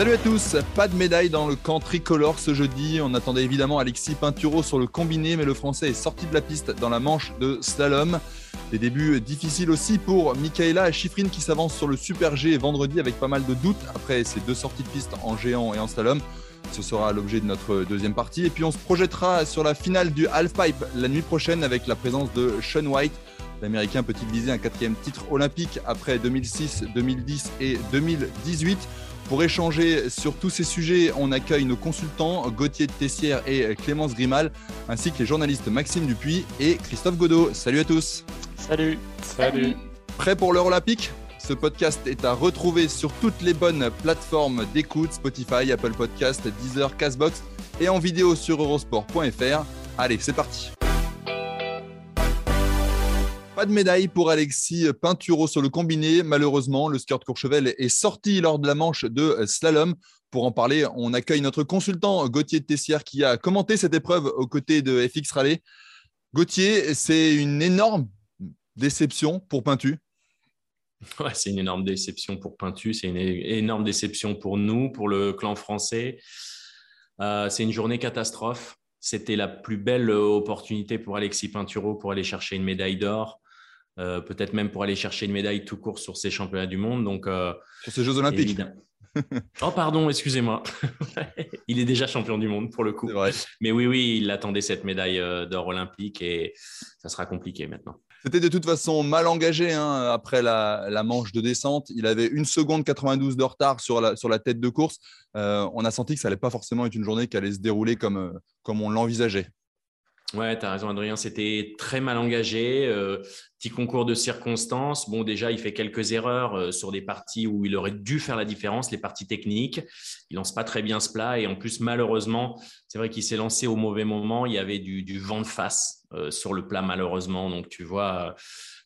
Salut à tous, pas de médaille dans le camp tricolore ce jeudi. On attendait évidemment Alexis Pinturo sur le combiné, mais le Français est sorti de la piste dans la manche de slalom. Des débuts difficiles aussi pour Michaela Schifrin qui s'avance sur le Super G vendredi avec pas mal de doutes après ses deux sorties de piste en géant et en slalom. Ce sera l'objet de notre deuxième partie. Et puis on se projettera sur la finale du Halfpipe la nuit prochaine avec la présence de Sean White. L'Américain peut-il viser un quatrième titre olympique après 2006, 2010 et 2018 Pour échanger sur tous ces sujets, on accueille nos consultants Gauthier Tessière et Clémence Grimal, ainsi que les journalistes Maxime Dupuis et Christophe Godot. Salut à tous Salut. Salut. Prêt pour l'heure olympique? Ce podcast est à retrouver sur toutes les bonnes plateformes d'écoute, Spotify, Apple Podcast, Deezer, Castbox et en vidéo sur eurosport.fr. Allez, c'est parti pas de médaille pour Alexis Pinturo sur le combiné. Malheureusement, le skieur de Courchevel est sorti lors de la manche de slalom. Pour en parler, on accueille notre consultant Gauthier Tessière qui a commenté cette épreuve aux côtés de FX Raleigh. Gauthier, c'est une énorme déception pour Pintu. Ouais, c'est une énorme déception pour Pintu, c'est une énorme déception pour nous, pour le clan français. Euh, c'est une journée catastrophe. C'était la plus belle opportunité pour Alexis Pinturo pour aller chercher une médaille d'or. Euh, peut-être même pour aller chercher une médaille tout court sur ces championnats du monde. Donc, euh, sur ces Jeux Olympiques. oh, pardon, excusez-moi. il est déjà champion du monde pour le coup. Mais oui, oui, il attendait cette médaille euh, d'or olympique et ça sera compliqué maintenant. C'était de toute façon mal engagé hein, après la, manche de descente. Il avait une seconde 92 de retard sur la, sur la tête de course. on a senti que ça n'allait pas forcément être une journée qui allait se dérouler comme, comme on l'envisageait. Ouais, tu as raison, Adrien. C'était très mal engagé. Euh, petit concours de circonstances. Bon, déjà, il fait quelques erreurs euh, sur des parties où il aurait dû faire la différence, les parties techniques. Il lance pas très bien ce plat. Et en plus, malheureusement, c'est vrai qu'il s'est lancé au mauvais moment. Il y avait du, vent de face euh, sur le plat, malheureusement. Donc, tu vois,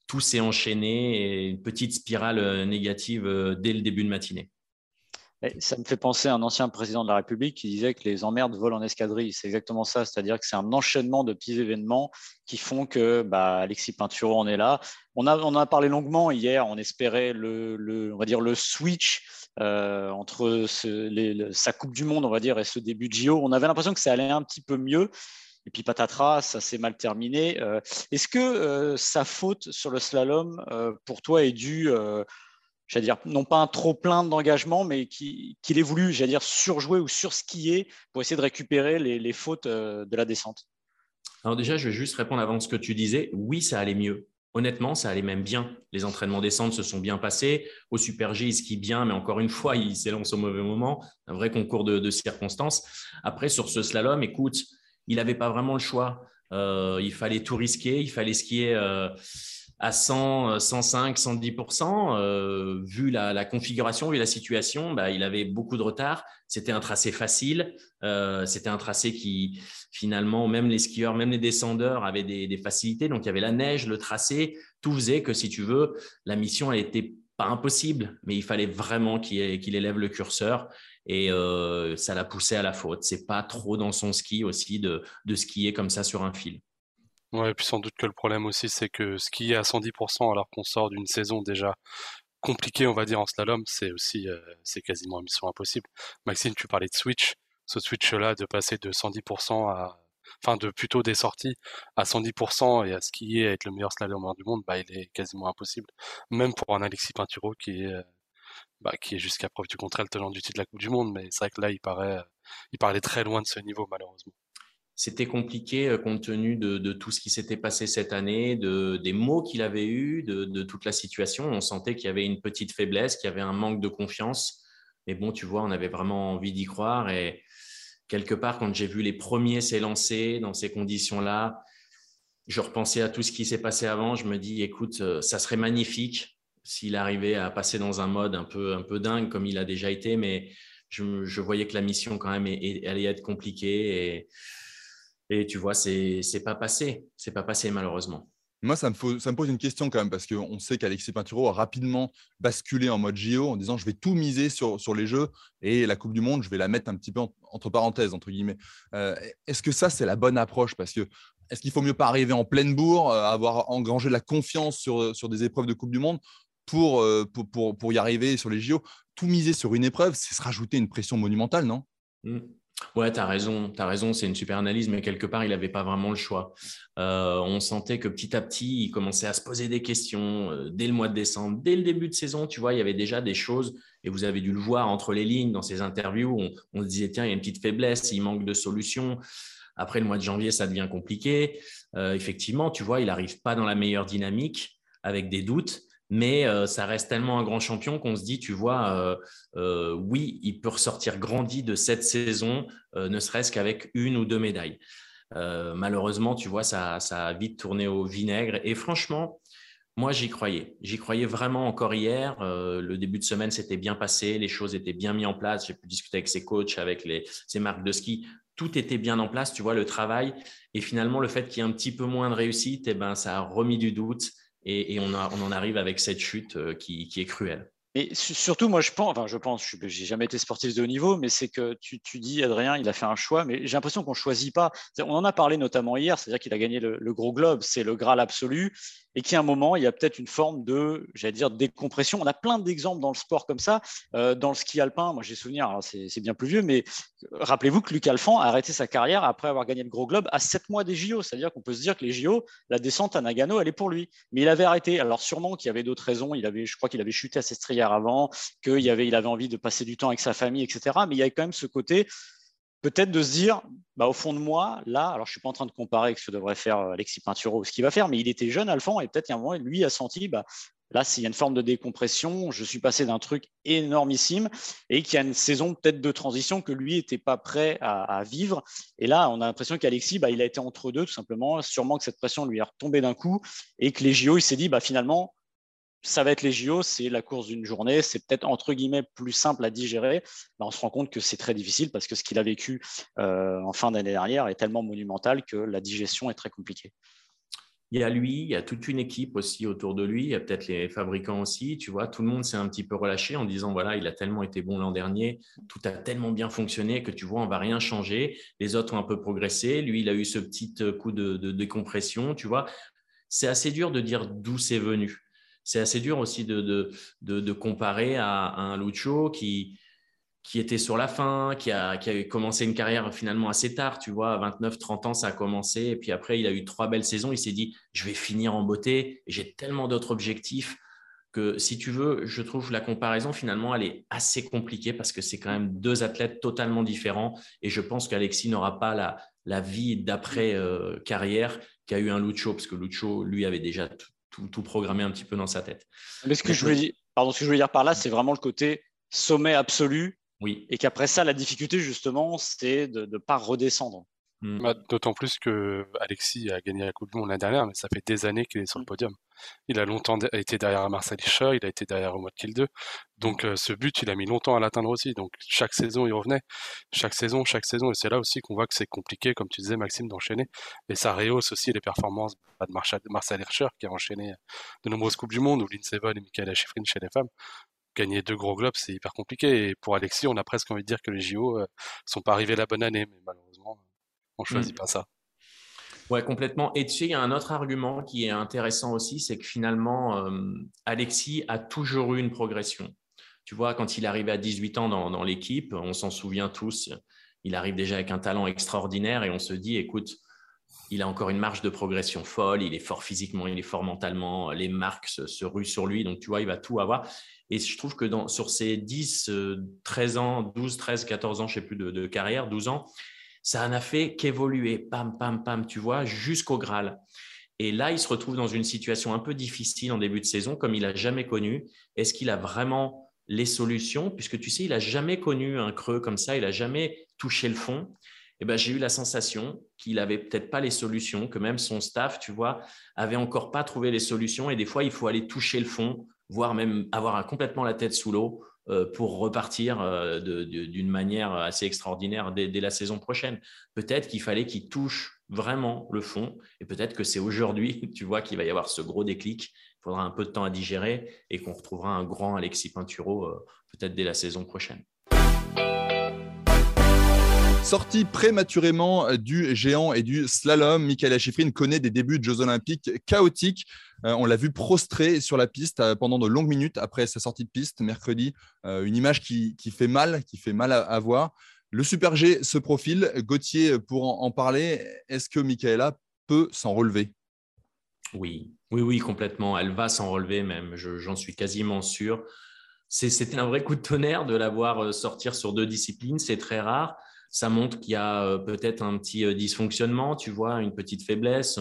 tout s'est enchaîné une petite spirale négative dès le début de matinée. Ça me fait penser à un ancien président de la République qui disait que les emmerdes volent en escadrille. C'est exactement ça, c'est-à-dire que c'est un enchaînement de petits événements qui font que bah, Alexis Pinturo en est là. On a, on a parlé longuement hier, on espérait le, on va dire le switch euh, entre sa Coupe du Monde, on va dire, et ce début de JO. On avait l'impression que ça allait un petit peu mieux. Et puis patatras, ça s'est mal terminé. Euh, est-ce que euh, sa faute sur le slalom, pour toi, est due j'allais dire, non pas un trop plein d'engagement, mais qu'il ait voulu, j'allais dire, surjouer ou surskier pour essayer de récupérer les, fautes euh, de la descente Alors déjà, je vais juste répondre avant ce que tu disais. Oui, ça allait mieux. Honnêtement, ça allait même bien. Les entraînements descente se sont bien passés. Au Super G, il skie bien, mais encore une fois, il s'élance au mauvais moment. Un vrai concours de, circonstances. Après, sur ce slalom, écoute, il n'avait pas vraiment le choix. Euh, il fallait tout risquer. Il fallait skier. Euh, à 100, 105, 110%. vu la, configuration, vu la situation, bah, il avait beaucoup de retard. C'était un tracé facile. Euh, c'était un tracé qui, finalement, même les skieurs, même les descendeurs avaient des, facilités. Donc, il y avait la neige, le tracé. Tout faisait que, si tu veux, la mission, elle n'était pas impossible, mais il fallait vraiment qu'il élève le curseur. Et euh, ça l'a poussé à la faute. C'est pas trop dans son ski aussi de skier comme ça sur un fil. Ouais, et puis sans doute que le problème aussi, c'est que skier à 110% alors qu'on sort d'une saison déjà compliquée, on va dire, en slalom, c'est aussi, euh, c'est quasiment une mission impossible. Maxime, tu parlais de switch. Ce switch-là, de passer de 110% à, enfin, de plutôt des sorties à 110% et à skier, à être le meilleur slalomeur du monde, bah, il est quasiment impossible. Même pour un Alexis Pinturo qui est, euh, bah, qui est jusqu'à preuve du contraire le tenant du titre de la Coupe du Monde, mais c'est vrai que là, il paraît, il parlait très loin de ce niveau, malheureusement c'était compliqué euh, compte tenu de, tout ce qui s'était passé cette année, de, des mots qu'il avait eus, de, toute la situation. On sentait qu'il y avait une petite faiblesse, qu'il y avait un manque de confiance. Mais bon, tu vois, on avait vraiment envie d'y croire et, quelque part, quand j'ai vu les premiers s'élancer dans ces conditions-là, je repensais à tout ce qui s'est passé avant. Je me dis, écoute, euh, ça serait magnifique s'il arrivait à passer dans un mode un peu, un peu dingue comme il a déjà été, mais je, voyais que la mission quand même allait être compliquée et tu vois, c'est pas passé, c'est pas passé malheureusement. Moi, ça me, pose une question quand même, parce qu'on sait qu'Alexis Pinturo a rapidement basculé en mode JO en disant je vais tout miser sur, sur les Jeux et la Coupe du Monde, je vais la mettre un petit peu entre parenthèses, entre guillemets. Euh, est-ce que ça, c'est la bonne approche? Parce que est-ce qu'il faut mieux pas arriver en pleine bourre, euh, avoir engrangé de la confiance sur, sur des épreuves de Coupe du Monde pour, euh, pour, pour, y arriver sur les JO Tout miser sur une épreuve, c'est se rajouter une pression monumentale, non? Mmh. Ouais, tu as raison, tu raison, c'est une super analyse, mais quelque part, il n'avait pas vraiment le choix. Euh, on sentait que petit à petit, il commençait à se poser des questions euh, dès le mois de décembre, dès le début de saison, tu vois, il y avait déjà des choses, et vous avez dû le voir entre les lignes dans ces interviews, on, on se disait, tiens, il y a une petite faiblesse, il manque de solutions. Après le mois de janvier, ça devient compliqué. Euh, effectivement, tu vois, il n'arrive pas dans la meilleure dynamique, avec des doutes mais euh, ça reste tellement un grand champion qu'on se dit, tu vois, euh, euh, oui, il peut ressortir grandi de cette saison, ne serait-ce qu'avec une ou deux médailles. malheureusement, tu vois, ça, ça, a vite tourné au vinaigre. Et franchement, moi, j'y croyais. J'y croyais vraiment encore hier. le début de semaine s'était bien passé, les choses étaient bien mises en place. J'ai pu discuter avec ses coachs, avec ses marques de ski. Tout était bien en place, tu vois, le travail. Et finalement, le fait qu'il y ait un petit peu moins de réussite, eh ben, ça a remis du doute et, on, en arrive avec cette chute euh, qui, est cruelle. Et surtout, moi, je pense, enfin, je pense, je n'ai jamais été sportif de haut niveau, mais c'est que tu, dis, Adrien, il a fait un choix, mais j'ai l'impression qu'on ne choisit pas. On en a parlé notamment hier, c'est-à-dire qu'il a gagné le, gros globe, c'est le Graal absolu et qu'à un moment, il y a peut-être une forme de, j'allais dire, décompression. On a plein d'exemples dans le sport comme ça. Euh, dans le ski alpin, moi j'ai souvenir, c'est bien plus vieux, mais rappelez-vous que Luc Alphand a arrêté sa carrière après avoir gagné le Gros Globe à 7 mois des JO. C'est-à-dire qu'on peut se dire que les JO, la descente à Nagano, elle est pour lui. Mais il avait arrêté. Alors sûrement qu'il y avait d'autres raisons. Il avait, je crois qu'il avait chuté à Avant, qu'il avait, il avait envie de passer du temps avec sa famille, etc. Mais il y a quand même ce côté, peut-être de se dire, bah, au fond de moi, là, alors je ne suis pas en train de comparer avec ce que devrait faire euh, Alexis Pinturo ou ce qu'il va faire, mais il était jeune, Alphand, et peut-être qu'à un moment, lui a senti, bah, là, s'il y a une forme de décompression, je suis passé d'un truc énormissime et qu'il y a une saison peut-être de transition que lui n'était pas prêt à, vivre. Et là, on a l'impression qu'Alexis, bah, il a été entre deux, tout simplement. Sûrement que cette pression lui est retombée d'un coup et que les JO, il s'est dit, bah, finalement, ça va être les JO, c'est la course d'une journée, c'est peut-être entre guillemets plus simple à digérer. on se rend compte que c'est très difficile parce que ce qu'il a vécu euh, en fin d'année dernière est tellement monumental que la digestion est très compliquée. Il y a lui, il y a toute une équipe aussi autour de lui, il y a peut-être les fabricants aussi, tu vois, tout le monde s'est un petit peu relâché en disant voilà, il a tellement été bon l'an dernier, tout a tellement bien fonctionné que tu vois, on va rien changer. Les autres ont un peu progressé, lui, il a eu ce petit coup de, de décompression, tu vois. C'est assez dur de dire d'où c'est venu c'est assez dur aussi de, comparer à, un Lucho qui, était sur la fin, qui a, commencé une carrière finalement assez tard, tu vois, à 29-30 ans, ça a commencé, et puis après, il a eu trois belles saisons, il s'est dit, je vais finir en beauté, j'ai tellement d'autres objectifs que, si tu veux, je trouve la comparaison, finalement, elle est assez compliquée parce que c'est quand même deux athlètes totalement différents, et je pense qu'Alexis n'aura pas la, vie d'après-carrière euh, qu'a eu un Lucho, parce que Lucho, lui, avait déjà tout, tout, programmé un petit peu dans sa tête. Mais ce que, je voulais dire, pardon, ce que je voulais dire par là, c'est vraiment le côté sommet absolu. Oui. Et qu'après ça, la difficulté, justement, c'est de ne pas redescendre. Hmm. Bah, d'autant plus que Alexis a gagné la Coupe du Monde l'année dernière, mais ça fait des années qu'il est sur le podium. Il a longtemps été derrière Marcel Hirscher, il a été derrière Omar Kill 2. Donc euh, ce but, il a mis longtemps à l'atteindre aussi. Donc chaque saison, il revenait. Chaque saison, chaque saison. Et c'est là aussi qu'on voit que c'est compliqué, comme tu disais, Maxime, d'enchaîner. Et ça rehausse aussi les performances de Marcel Hirscher, qui a enchaîné de nombreuses Coupes du Monde, ou Lindsey Vonn et Michaela Schifrin chez les femmes gagner deux gros globes, c'est hyper compliqué. Et pour Alexis, on a presque envie de dire que les JO euh, sont pas arrivés la bonne année, mais malheureusement, on choisit mmh. pas ça. Ouais, complètement. Et tu sais, il y a un autre argument qui est intéressant aussi, c'est que finalement, euh, Alexis a toujours eu une progression. Tu vois, quand il arrivait à 18 ans dans, dans l'équipe, on s'en souvient tous, il arrive déjà avec un talent extraordinaire et on se dit, écoute, il a encore une marge de progression folle, il est fort physiquement, il est fort mentalement, les marques se, ruent sur lui, donc tu vois, il va tout avoir. Et je trouve que dans, sur ses 10, 13 euh, ans, 12, 13, 14 ans, je ne sais plus de, de carrière, 12 ans, ça n'a fait qu'évoluer, pam, pam, pam, tu vois, jusqu'au Graal. Et là, il se retrouve dans une situation un peu difficile en début de saison, comme il n'a jamais connu. Est-ce qu'il a vraiment les solutions? Puisque tu sais, il n'a jamais connu un creux comme ça, il n'a jamais toucher le fond. Eh ben, j'ai eu la sensation qu'il avait peut-être pas les solutions, que même son staff, tu vois, avait encore pas trouvé les solutions. Et des fois, il faut aller toucher le fond, voire même avoir complètement la tête sous l'eau pour repartir euh, d'une manière assez extraordinaire dès, la saison prochaine. Peut-être qu'il fallait qu'il touche vraiment le fond, et peut-être que c'est aujourd'hui, tu vois, qu'il va y avoir ce gros déclic. Il faudra un peu de temps à digérer et qu'on retrouvera un grand Alexis Pinturo euh, peut-être dès la saison prochaine. Sorti prématurément du géant et du slalom, Michael Schifrin connaît des débuts de Jeux Olympiques chaotiques. Euh, on l'a vu prostré sur la piste euh, pendant de longues minutes après sa sortie de piste mercredi. Euh, une image qui, fait mal, qui fait mal à, voir. Le Super G se profile. Gauthier, pour en, parler, est-ce que Michaela peut s'en relever? Oui, oui, oui, complètement. Elle va s'en relever même. J'en suis quasiment sûr. C'était un vrai coup de tonnerre de la voir sortir sur deux disciplines. C'est très rare ça montre qu'il y a euh, peut-être un petit euh, dysfonctionnement, tu vois, une petite faiblesse.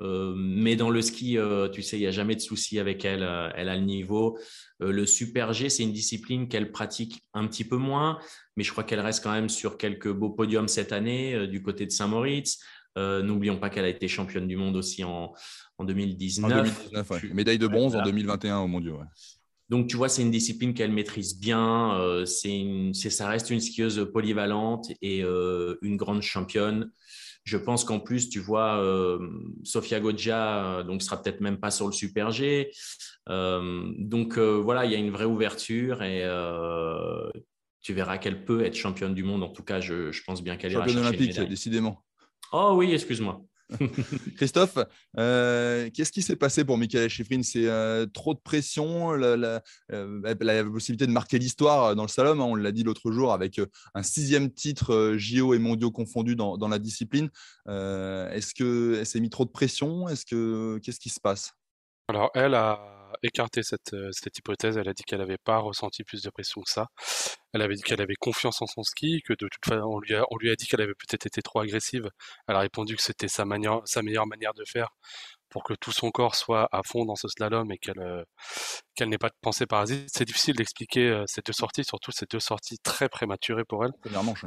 Euh, mais dans le ski, tu sais, il n'y a jamais de souci avec elle. elle a le niveau. le super G, c'est une discipline qu'elle pratique un petit peu moins, mais je crois qu'elle reste quand même sur quelques beaux podiums cette année du côté de Saint-Moritz. N'oublions pas qu'elle a été championne du monde aussi en, 2019. En 2019 Médaille de bronze en 2021 au mondiaux. Donc, tu vois, c'est une discipline qu'elle maîtrise bien. Euh, c'est ça reste une skieuse polyvalente et euh, une grande championne. Je pense qu'en plus, tu vois, euh, Sofia Goggia donc sera peut-être même pas sur le Super G. donc voilà, il y a une vraie ouverture et tu verras qu'elle peut être championne du monde. En tout cas, je, pense bien qu'elle ira chercher olympique, décidément. Oh oui, excuse-moi. Christophe, euh, qu'est-ce qui s'est passé pour Michael Schifrin? C'est euh, trop de pression, la, euh, possibilité de marquer l'histoire dans le slalom. Hein, on l'a dit l'autre jour avec un sixième titre JO et mondiaux confondus dans, dans la discipline. Est-ce qu'elle s'est mis trop de pression? Est-ce que qu'est-ce qui se passe? Alors elle a écarté cette, euh, cette hypothèse. Elle a dit qu'elle n'avait pas ressenti plus de pression que ça. Elle avait dit qu'elle avait confiance en son ski, que de toute façon, on lui a, on lui a dit qu'elle avait peut-être été trop agressive. Elle a répondu que c'était sa, manière, sa meilleure manière de faire pour que tout son corps soit à fond dans ce slalom et qu'elle euh, qu'elle n'ait pas de pensée parasite. C'est difficile d'expliquer euh, ces deux sorties, surtout ces deux sorties très prématurées pour elle. Première manche.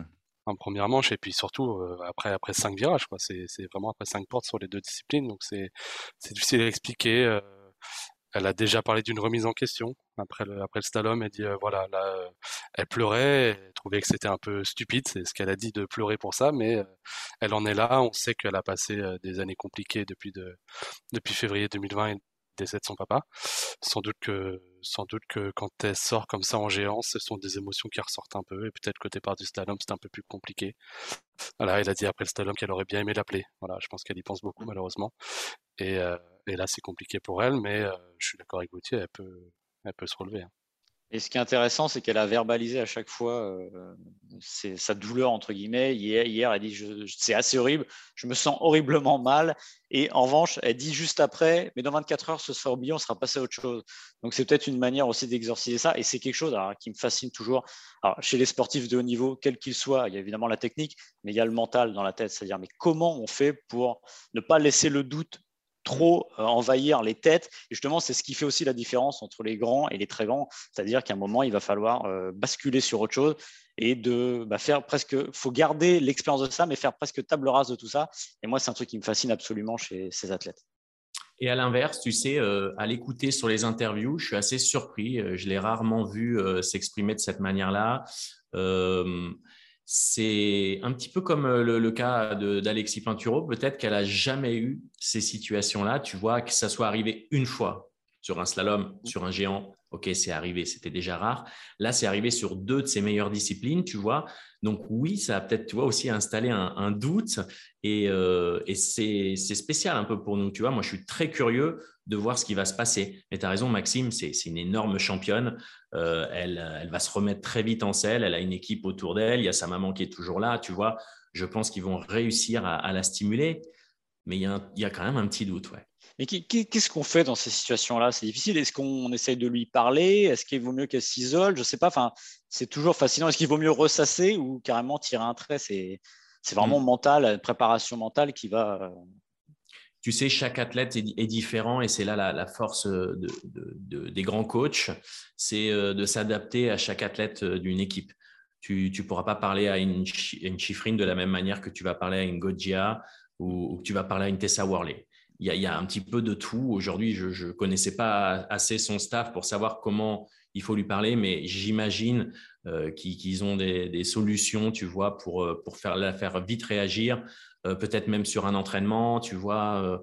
En première manche et puis surtout après après cinq virages quoi. C'est vraiment après cinq portes sur les deux disciplines donc c'est c'est difficile à expliquer. Elle a déjà parlé d'une remise en question après le, après le slalom. Elle dit euh, voilà, là, euh, elle pleurait, elle trouvait que c'était un peu stupide, c'est ce qu'elle a dit de pleurer pour ça, mais euh, elle en est là. On sait qu'elle a passé des années compliquées depuis de, depuis février 2020 et décès de son papa. Sans doute que sans doute que quand elle sort comme ça en géant, ce sont des émotions qui ressortent un peu et peut-être que départ du slalom c'est un peu plus compliqué. Voilà, elle a dit après le slalom qu'elle aurait bien aimé l'appeler. Voilà, je pense qu'elle y pense beaucoup malheureusement. Et et là, c'est compliqué pour elle, mais euh, je suis d'accord avec Gauthier, elle peut, elle peut se relever. Hein. Et ce qui est intéressant, c'est qu'elle a verbalisé à chaque fois euh, sa douleur, entre guillemets. Hier, elle dit C'est assez horrible, je me sens horriblement mal. Et en revanche, elle dit juste après Mais dans 24 heures, ce sera oublié, on sera passé à autre chose. Donc, c'est peut-être une manière aussi d'exorciser ça. Et c'est quelque chose qui me fascine toujours. Alors, chez les sportifs de haut niveau, quels qu'ils soient, il y a évidemment la technique, mais il y a le mental dans la tête. C'est-à-dire, mais comment on fait pour ne pas laisser le doute trop euh, envahir les têtes. Et justement, c'est ce qui fait aussi la différence entre les grands et les très grands. C'est-à-dire qu'à un moment, il va falloir euh, basculer sur autre chose et de bah, faire presque. faut garder l'expérience de ça, mais faire presque table rase de tout ça. Et moi, c'est un truc qui me fascine absolument chez ces athlètes. Et à l'inverse, tu sais, euh, à l'écouter sur les interviews, je suis assez surpris. Je l'ai rarement vu s'exprimer de cette manière-là. C'est un petit peu comme euh, le, cas d'Alexis Pinturo. Peut-être qu'elle a jamais eu ces situations-là. Tu vois, que ça soit arrivé une fois sur un slalom, sur un géant. Ok, c'est arrivé, c'était déjà rare. Là, c'est arrivé sur deux de ses meilleures disciplines, tu vois. Donc oui, ça a peut-être, tu vois, aussi installé un, doute et, euh, et c'est spécial un peu pour nous, tu vois. Moi, je suis très curieux de voir ce qui va se passer. Mais tu as raison, Maxime, c'est une énorme championne. Euh, elle, elle, va se remettre très vite en selle. Elle a une équipe autour d'elle. Il y a sa maman qui est toujours là, tu vois. Je pense qu'ils vont réussir à, la stimuler. Mais il y, a il y, a quand même un petit doute, ouais. Mais qu'est-ce qu'on fait dans ces situations-là? C'est difficile. Est-ce qu'on essaye de lui parler? Est-ce qu'il vaut mieux qu'elle s'isole? Je ne sais pas. Enfin, c'est toujours fascinant. Est-ce qu'il vaut mieux ressasser ou carrément tirer un trait? C'est vraiment mm. mental, une préparation mentale qui va, euh, tu sais, chaque athlète est, différent et c'est là la, force des grands coachs, c'est euh, de s'adapter à chaque athlète euh, d'une équipe. Tu ne pourras pas parler à une, une chiffrine de la même manière que tu vas parler à une Gojia ou, que tu vas parler à une Tessa Worley. Il y, a, un petit peu de tout. Aujourd'hui, je ne connaissais pas assez son staff pour savoir comment il faut lui parler, mais j'imagine euh, qu'ils ont des, solutions, tu vois, pour, euh, pour faire, la faire vite réagir, euh, peut-être même sur un entraînement, tu vois,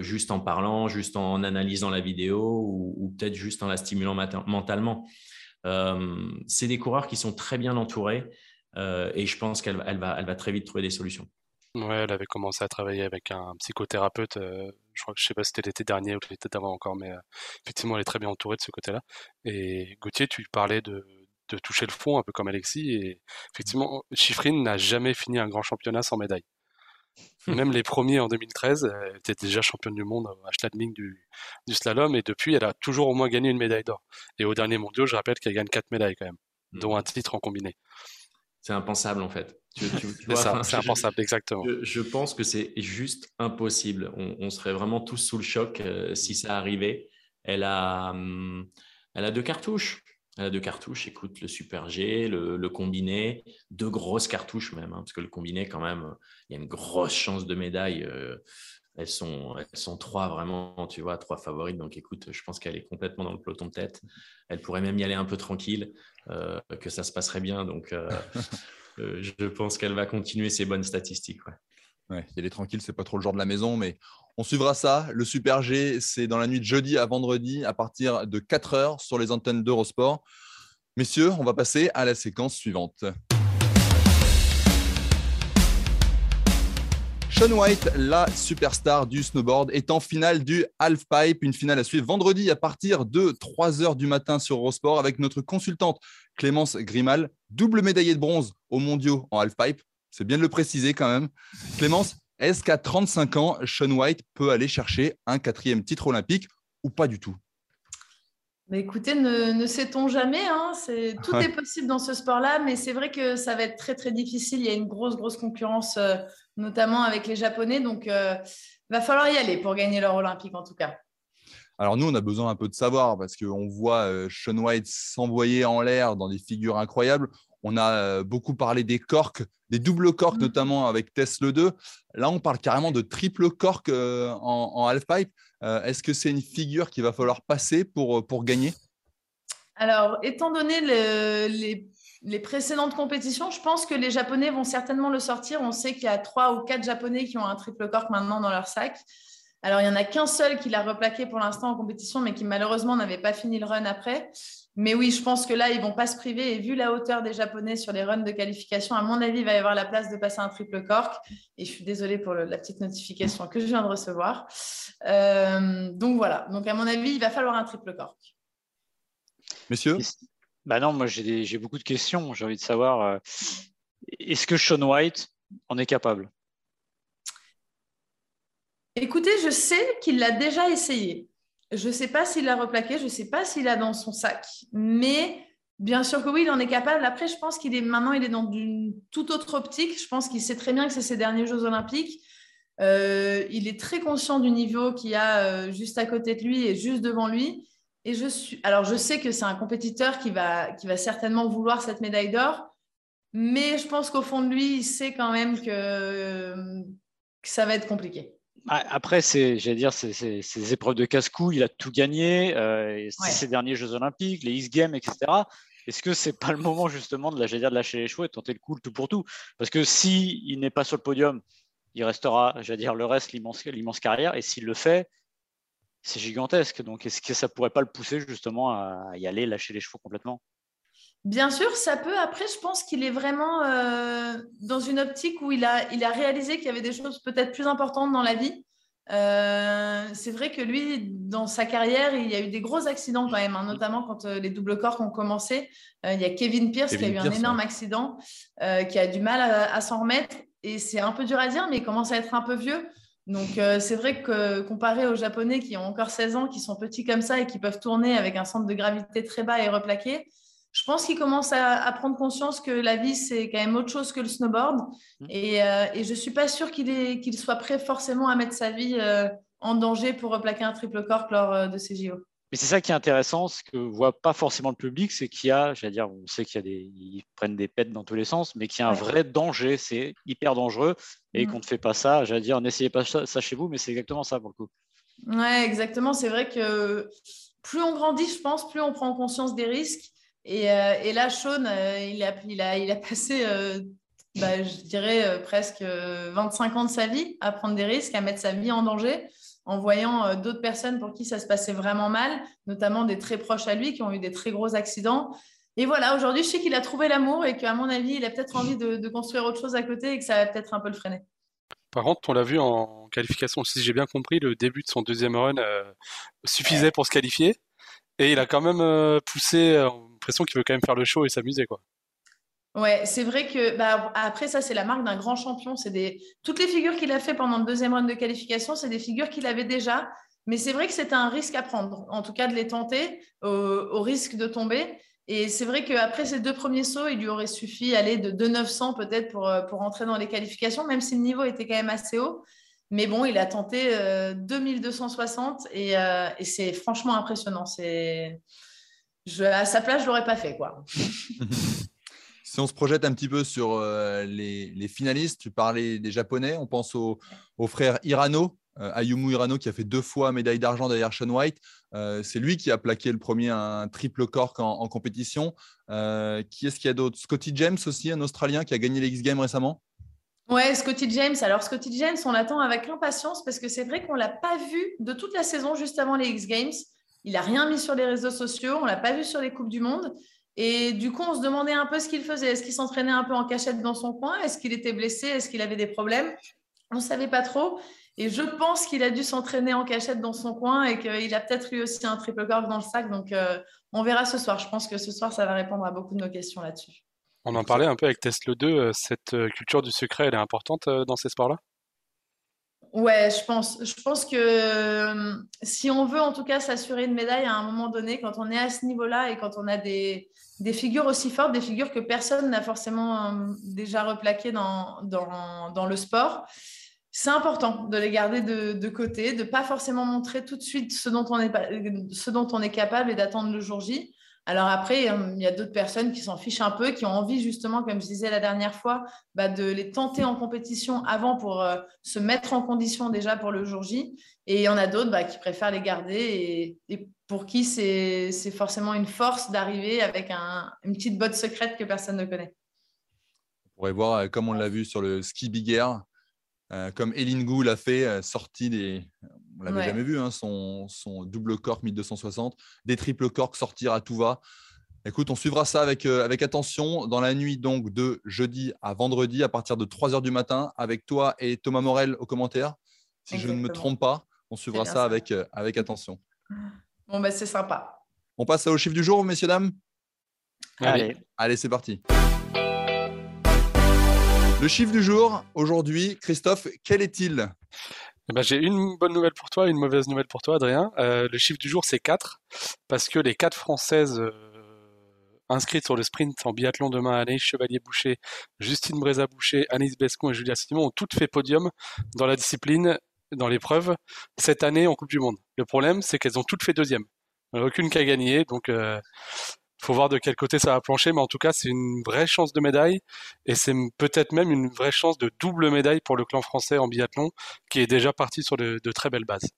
juste en parlant, juste en analysant la vidéo ou, peut-être juste en la stimulant mentalement. C'est des coureurs qui sont très bien entourés et je pense qu'elle elle va, elle va très vite trouver des solutions. Ouais, elle avait commencé à travailler avec un psychothérapeute. je crois que je sais pas si c'était l'été dernier ou l'été d'avant encore, mais effectivement, elle est très bien entourée de ce côté-là. Et Gauthier, tu parlais de, de toucher le fond, un peu comme Alexis. Et effectivement, Chiffrine n'a jamais fini un grand championnat sans médaille. Même les premiers en 2013, elle était déjà championne du monde à Schladming du, du slalom. Et depuis, elle a toujours au moins gagné une médaille d'or. Et au dernier mondial, je rappelle qu'elle gagne quatre médailles quand même, dont mmh. un titre en combiné. C'est impensable en fait. c'est impensable, exactement. Je, pense que c'est juste impossible. On, serait vraiment tous sous le choc euh, si ça arrivait. Elle a, hum, elle a deux cartouches. Elle a deux cartouches, écoute, le Super G, le, combiné, deux grosses cartouches même, hein, parce que le combiné, quand même, il y a une grosse chance de médaille. Euh, elles, sont, elles sont trois vraiment, tu vois, trois favorites. Donc écoute, je pense qu'elle est complètement dans le peloton de tête. Elle pourrait même y aller un peu tranquille, euh, que ça se passerait bien. Donc euh, je pense qu'elle va continuer ses bonnes statistiques. Ouais. Ouais, y aller tranquille, c'est pas trop le genre de la maison, mais on suivra ça. Le Super G, c'est dans la nuit de jeudi à vendredi à partir de 4 heures sur les antennes d'Eurosport. Messieurs, on va passer à la séquence suivante. Sean White, la superstar du snowboard, est en finale du halfpipe, une finale à suivre vendredi à partir de 3 heures du matin sur Eurosport avec notre consultante Clémence Grimal, double médaillée de bronze aux mondiaux en halfpipe. C'est bien de le préciser quand même. Clémence, est-ce qu'à 35 ans, Sean White peut aller chercher un quatrième titre olympique ou pas du tout? Mais écoutez, ne, sait-on jamais. Hein. tout est possible dans ce sport-là, mais c'est vrai que ça va être très très difficile. Il y a une grosse grosse concurrence, euh, notamment avec les Japonais. Donc, il euh, va falloir y aller pour gagner l'or olympique en tout cas. Alors nous, on a besoin un peu de savoir parce qu'on voit euh, Sean White s'envoyer en l'air dans des figures incroyables. On a euh, beaucoup parlé des corks, des doubles corks, mmh. notamment avec Tesla 2. Là, on parle carrément de triple cork euh, en, halfpipe. Euh, est-ce que c'est une figure qu'il va falloir passer pour, pour gagner? Alors, étant donné les, les, précédentes compétitions, je pense que les Japonais vont certainement le sortir. On sait qu'il y a trois ou quatre Japonais qui ont un triple cork maintenant dans leur sac. Alors, il n'y en a qu'un seul qui l'a replaqué pour l'instant en compétition, mais qui malheureusement n'avait pas fini le run après. Mais oui, je pense que là, ils vont pas se priver. Et vu la hauteur des Japonais sur les runs de qualification, à mon avis, il va y avoir la place de passer un triple cork. Et je suis désolée pour la petite notification que je viens de recevoir. Euh, donc voilà. Donc à mon avis, il va falloir un triple cork. Messieurs bah non, moi j'ai beaucoup de questions. J'ai envie de savoir euh, est-ce que Sean White en est capable? Écoutez, je sais qu'il l'a déjà essayé. Je ne sais pas s'il l'a replaqué, je ne sais pas s'il a dans son sac, mais bien sûr que oui, il en est capable. Après, je pense qu'il est maintenant, il est dans une toute autre optique. Je pense qu'il sait très bien que c'est ses derniers Jeux Olympiques. Euh, il est très conscient du niveau qu'il a euh, juste à côté de lui et juste devant lui. Et je suis, alors je sais que c'est un compétiteur qui va, qui va certainement vouloir cette médaille d'or, mais je pense qu'au fond de lui, il sait quand même que ça va être compliqué. Après, c'est, j'allais dire, ces épreuves de casse-cou, il a tout gagné, euh, ses derniers Jeux Olympiques, les X Games, etc. Est-ce que c'est pas le moment justement de, dire, de lâcher les chevaux et tenter le coup, le tout pour tout? Parce que si il n'est pas sur le podium, il restera, j'allais dire, le reste, l'immense, l'immense carrière. Et s'il le fait, c'est gigantesque. Donc, est-ce que ça pourrait pas le pousser justement à y aller, lâcher les chevaux complètement? Bien sûr, ça peut. Après, je pense qu'il est vraiment euh, dans une optique où il a, il a réalisé qu'il y avait des choses peut-être plus importantes dans la vie. Euh, c'est vrai que lui, dans sa carrière, il y a eu des gros accidents quand même, hein, notamment quand euh, les doubles corps ont commencé. il y a Kevin Pierce qui a eu un énorme accident, qui a du mal à, s'en remettre. Et c'est un peu dur à dire, mais il commence à être un peu vieux. Donc, c'est vrai que comparé aux Japonais qui ont encore 16 ans, qui sont petits comme ça et qui peuvent tourner avec un centre de gravité très bas et replaqué, je pense qu'il commence à, prendre conscience que la vie, c'est quand même autre chose que le snowboard. Mmh. Euh, et, je ne suis pas sûre qu'il soit prêt forcément à mettre sa vie euh, en danger pour replaquer un triple cork lors euh, de ces JO. Mais c'est ça qui est intéressant, ce que voit pas forcément le public, c'est qu'il y a, j'allais dire, on sait qu'il y a des, ils prennent des pets dans tous les sens, mais qu'il y a un vrai danger, c'est hyper dangereux, et mm. qu'on ne fait pas ça, j'allais dire, n'essayez pas ça chez vous, mais c'est exactement ça pour le coup. Ouais, exactement. C'est vrai que plus on grandit, je pense, plus on prend conscience des risques. Et, euh, là, Sean, euh, il, a, il, a, il, a, passé, euh, bah, je dirais, presque 25 ans de sa vie à prendre des risques, à mettre sa vie en danger en voyant d'autres personnes pour qui ça se passait vraiment mal, notamment des très proches à lui qui ont eu des très gros accidents. Et voilà, aujourd'hui, je sais qu'il a trouvé l'amour et qu'à mon avis, il a peut-être envie de, construire autre chose à côté et que ça va peut-être un peu le freiner. Par contre, on l'a vu en qualification, si j'ai bien compris, le début de son deuxième run euh, suffisait pour se qualifier. Et il a quand même euh, poussé, l'impression qu'il veut quand même faire le show et s'amuser. quoi. Ouais, c'est vrai que bah, après ça, c'est la marque d'un grand champion. C'est des toutes les figures qu'il a fait pendant le deuxième round de qualification, c'est des figures qu'il avait déjà. Mais c'est vrai que c'était un risque à prendre, en tout cas de les tenter au, risque de tomber. Et c'est vrai qu'après ces deux premiers sauts, il lui aurait suffi aller de 2,900 peut-être pour, euh, pour entrer dans les qualifications, même si le niveau était quand même assez haut. Mais bon, il a tenté 2260 euh, et, euh, et c'est franchement impressionnant. C'est je, à sa place, je l'aurais pas fait quoi. Si on se projette un petit peu sur euh, les, finalistes, tu parlais des Japonais, on pense au, frère Hirano, euh, Ayumu Hirano, qui a fait deux fois médaille d'argent derrière Sean White. Euh, c'est lui qui a plaqué le premier un triple cork en, compétition. qui est-ce qu'il y a d'autre? Scotty James aussi, un Australien qui a gagné les X Games récemment Ouais, Scotty James. Alors, Scotty James, on l'attend avec impatience parce que c'est vrai qu'on ne l'a pas vu de toute la saison juste avant les X Games. Il n'a rien mis sur les réseaux sociaux, on ne l'a pas vu sur les Coupes du Monde. Et du coup, on se demandait un peu ce qu'il faisait. Est-ce qu'il s'entraînait un peu en cachette dans son coin? Est-ce qu'il était blessé? Est-ce qu'il avait des problèmes? On ne savait pas trop. Et je pense qu'il a dû s'entraîner en cachette dans son coin et qu'il a peut-être lui aussi un triple corps dans le sac. Donc, euh, on verra ce soir. Je pense que ce soir, ça va répondre à beaucoup de nos questions là-dessus. On en parlait un peu avec Tesla 2. Euh, cette euh, culture du secret, elle est importante dans ces sports-là? Ouais, je pense. Que euh, si on veut en tout cas s'assurer une médaille à un moment donné, quand on est à ce niveau-là et quand on a des, figures aussi fortes, des figures que personne n'a forcément euh, déjà replaquées dans, le sport, c'est important de les garder de, côté, de ne pas forcément montrer tout de suite ce dont on est, ce dont on est capable et d'attendre le jour J. Alors après, euh, il y a d'autres personnes qui s'en fichent un peu, qui ont envie justement, comme je disais la dernière fois, bah, de les tenter en compétition avant pour euh, se mettre en condition déjà pour le jour J. Et il y en a d'autres bah, qui préfèrent les garder et, pour qui c'est forcément une force d'arriver avec une petite botte secrète que personne ne connaît. On pourrait voir, euh, comme on l'a vu sur le ski big air, comme Elin Gou l'a fait, sorti des, on l'avait jamais vu, hein, son, double cork 1260, des triple corks sortir à tout va. Écoute, on suivra ça avec, euh, avec attention dans la nuit donc de jeudi à vendredi à partir de 3 h du matin avec toi et Thomas Morel aux commentaires. Si je ne me trompe pas, on suivra ça, Avec, euh, avec attention. Bon, ben c'est sympa. On passe au chiffre du jour, messieurs, dames? Allez, Allez c'est parti. Le chiffre du jour, aujourd'hui, Christophe, quel est-il? Eh ben, j'ai une bonne nouvelle pour toi une mauvaise nouvelle pour toi, Adrien. Euh, le chiffre du jour, c'est 4, parce que les 4 Françaises euh, inscrites sur le sprint en biathlon demain, Anaïs Chevalier-Boucher, Justine Bréza-Boucher, Anis Bescon et Julia Simon, ont toutes fait podium dans la discipline, dans l'épreuve, cette année en Coupe du Monde. Le problème, c'est qu'elles ont toutes fait deuxième. Aucune qui a gagné, donc euh, faut voir de quel côté ça va plancher, mais en tout cas, c'est une vraie chance de médaille et c'est peut-être même une vraie chance de double médaille pour le clan français en biathlon qui est déjà parti sur de, très belles bases.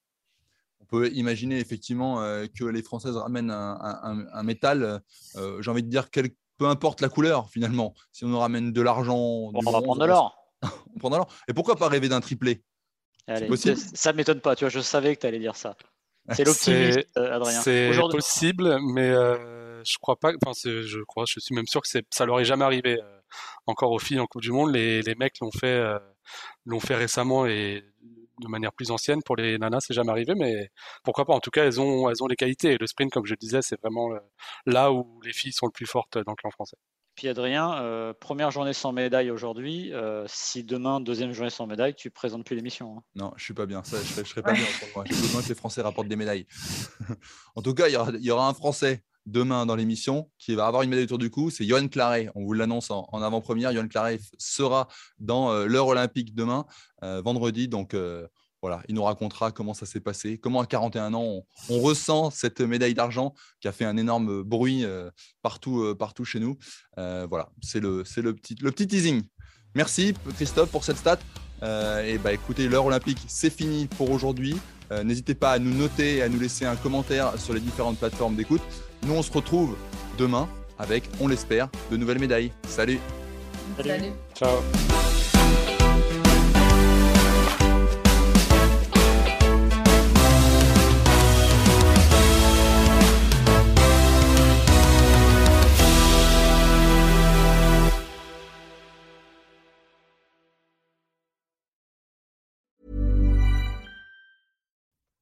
On peut imaginer effectivement euh, que les Françaises ramènent un, métal, euh, j'ai envie de dire, peu importe la couleur finalement. Si on nous ramène de l'argent, on va prendre de l'or. on prend de l'or. Et pourquoi pas rêver d'un triplé? Ça ne m'étonne pas, tu vois, je savais que tu allais dire ça. C'est l'optimisme, euh, Adrien. C'est possible, mais je crois pas. Enfin, je crois, je suis même sûr que ça leur est jamais arrivé euh, encore aux filles en Coupe du Monde. Les, les mecs l'ont fait, euh, l'ont fait récemment et de manière plus ancienne. Pour les nanas, c'est jamais arrivé, mais pourquoi pas En tout cas, elles ont, elles ont les qualités. Et le sprint, comme je le disais, c'est vraiment euh, là où les filles sont le plus fortes dans le clan français. Puis Adrien, première journée sans médaille aujourd'hui. si demain, deuxième journée sans médaille, tu présentes plus l'émission. Hein. Non, je suis pas bien. Ça, je, serais pas bien pour moi. J'ai besoin que les Français rapportent des médailles. en tout cas, il y aura, il y aura un Français demain dans l'émission qui va avoir une médaille autour du cou, c'est Johan Claret. On vous l'annonce en, avant-première. Johan Claret sera dans euh, l'heure olympique demain, euh, vendredi. Donc euh, voilà, il nous racontera comment ça s'est passé, comment à 41 ans on, ressent cette médaille d'argent qui a fait un énorme bruit partout, partout chez nous. voilà, c'est le, le, petit, le petit teasing. Merci Christophe pour cette stat. et bah écoutez, l'heure olympique, c'est fini pour aujourd'hui. N'hésitez pas à nous noter et à nous laisser un commentaire sur les différentes plateformes d'écoute. Nous, on se retrouve demain avec, on l'espère, de nouvelles médailles. Salut Salut. Ciao